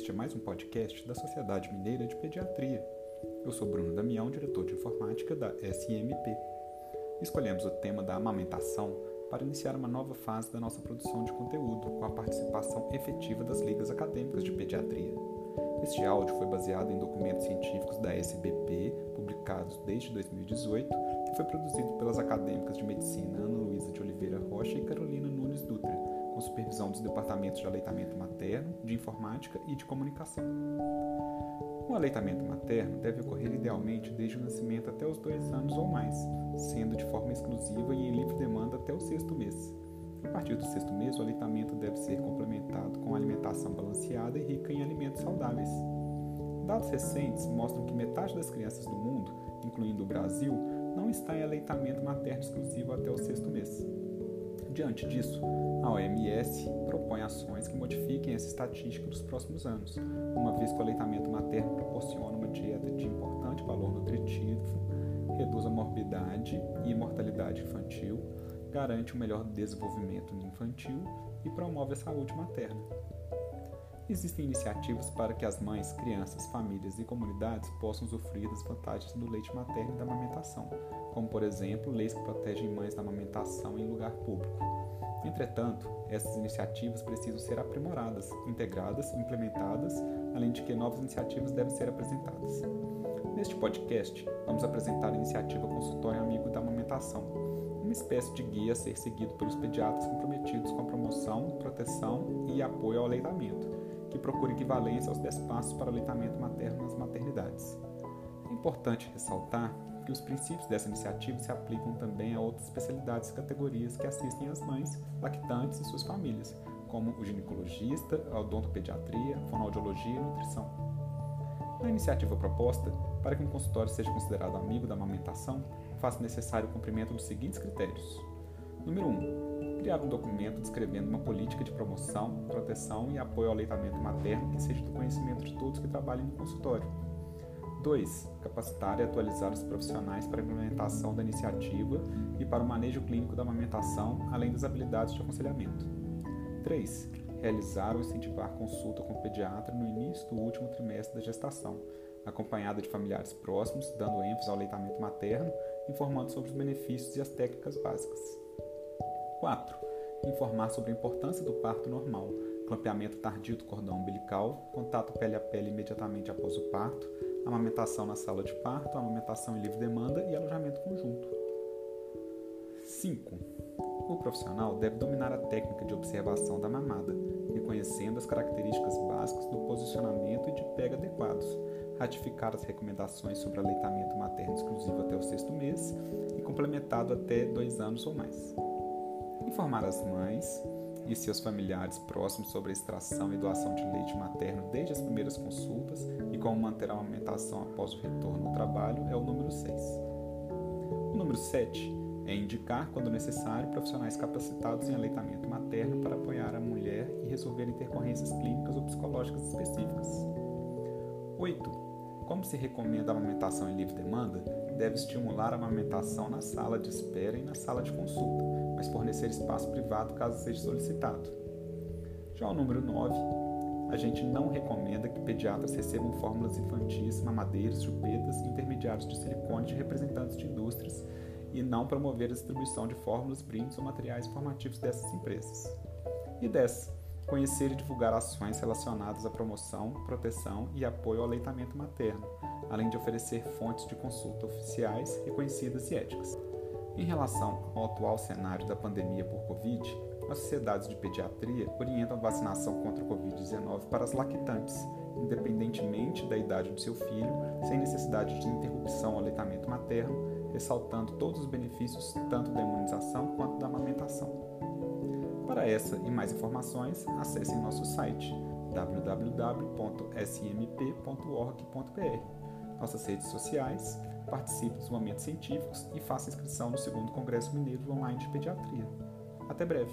Este é mais um podcast da Sociedade Mineira de Pediatria. Eu sou Bruno Damião, diretor de informática da SMP. Escolhemos o tema da amamentação para iniciar uma nova fase da nossa produção de conteúdo com a participação efetiva das ligas acadêmicas de pediatria. Este áudio foi baseado em documentos científicos da SBP, publicados desde 2018, e foi produzido pelas acadêmicas de medicina Ana Luísa de Oliveira Rocha e Carolina Nunes Dutra com supervisão dos departamentos de aleitamento materno, de informática e de comunicação. O aleitamento materno deve ocorrer idealmente desde o nascimento até os dois anos ou mais, sendo de forma exclusiva e em livre demanda até o sexto mês. A partir do sexto mês, o aleitamento deve ser complementado com alimentação balanceada e rica em alimentos saudáveis. Dados recentes mostram que metade das crianças do mundo, incluindo o Brasil, não está em aleitamento materno exclusivo até o sexto mês. Diante disso, a OMS propõe ações que modifiquem essa estatística nos próximos anos, uma vez que o aleitamento materno proporciona uma dieta de importante valor nutritivo, reduz a morbidade e mortalidade infantil, garante um melhor desenvolvimento infantil e promove a saúde materna. Existem iniciativas para que as mães, crianças, famílias e comunidades possam usufruir das vantagens do leite materno e da amamentação, como, por exemplo, leis que protegem mães da amamentação em lugar público. Entretanto, essas iniciativas precisam ser aprimoradas, integradas, implementadas, além de que novas iniciativas devem ser apresentadas. Neste podcast, vamos apresentar a iniciativa Consultório Amigo da Amamentação, uma espécie de guia a ser seguido pelos pediatras comprometidos com a promoção, proteção e apoio ao aleitamento, que procura equivalência aos 10 passos para aleitamento materno nas maternidades. É importante ressaltar que os princípios dessa iniciativa se aplicam também a outras especialidades e categorias que assistem as mães, lactantes e suas famílias, como o ginecologista, a odontopediatria, a fonoaudiologia e a nutrição. Na iniciativa proposta, para que um consultório seja considerado amigo da amamentação, faça necessário o cumprimento dos seguintes critérios. Número 1. Um, criar um documento descrevendo uma política de promoção, proteção e apoio ao aleitamento materno que seja do conhecimento de todos que trabalhem no consultório 2. Capacitar e atualizar os profissionais para a implementação da iniciativa e para o manejo clínico da amamentação, além das habilidades de aconselhamento. 3. Realizar ou incentivar consulta com o pediatra no início do último trimestre da gestação, acompanhada de familiares próximos, dando ênfase ao aleitamento materno, informando sobre os benefícios e as técnicas básicas. 4. Informar sobre a importância do parto normal, clampeamento tardio do cordão umbilical, contato pele a pele imediatamente após o parto, amamentação na sala de parto, amamentação em livre demanda e alojamento conjunto. 5. O profissional deve dominar a técnica de observação da mamada, reconhecendo as características básicas do posicionamento e de pega adequados, ratificar as recomendações sobre aleitamento materno exclusivo até o sexto mês e complementado até dois anos ou mais. Informar as mães e seus familiares próximos sobre a extração e doação de leite materno desde as primeiras consultas e como manter a amamentação após o retorno ao trabalho é o número 6. O número 7 é indicar, quando necessário, profissionais capacitados em aleitamento materno para apoiar a mulher e resolver intercorrências clínicas ou psicológicas específicas. 8. Como se recomenda a amamentação em livre demanda, deve estimular a amamentação na sala de espera e na sala de consulta, mas fornecer espaço privado caso seja solicitado. Já o número 9, a gente não recomenda que pediatras recebam fórmulas infantis, mamadeiros, chupetas intermediários de silicone de representantes de indústrias e não promover a distribuição de fórmulas, brindes ou materiais informativos dessas empresas. E 10. Conhecer e divulgar ações relacionadas à promoção, proteção e apoio ao aleitamento materno, além de oferecer fontes de consulta oficiais, reconhecidas e éticas. Em relação ao atual cenário da pandemia por Covid, as sociedades de pediatria orientam a vacinação contra a Covid-19 para as lactantes, independentemente da idade do seu filho, sem necessidade de interrupção ao aleitamento materno, ressaltando todos os benefícios tanto da imunização quanto da amamentação. Para essa e mais informações, acesse nosso site www.smp.org.br nossas redes sociais, participe dos momentos científicos e faça inscrição no segundo Congresso Mineiro Online de Pediatria. Até breve!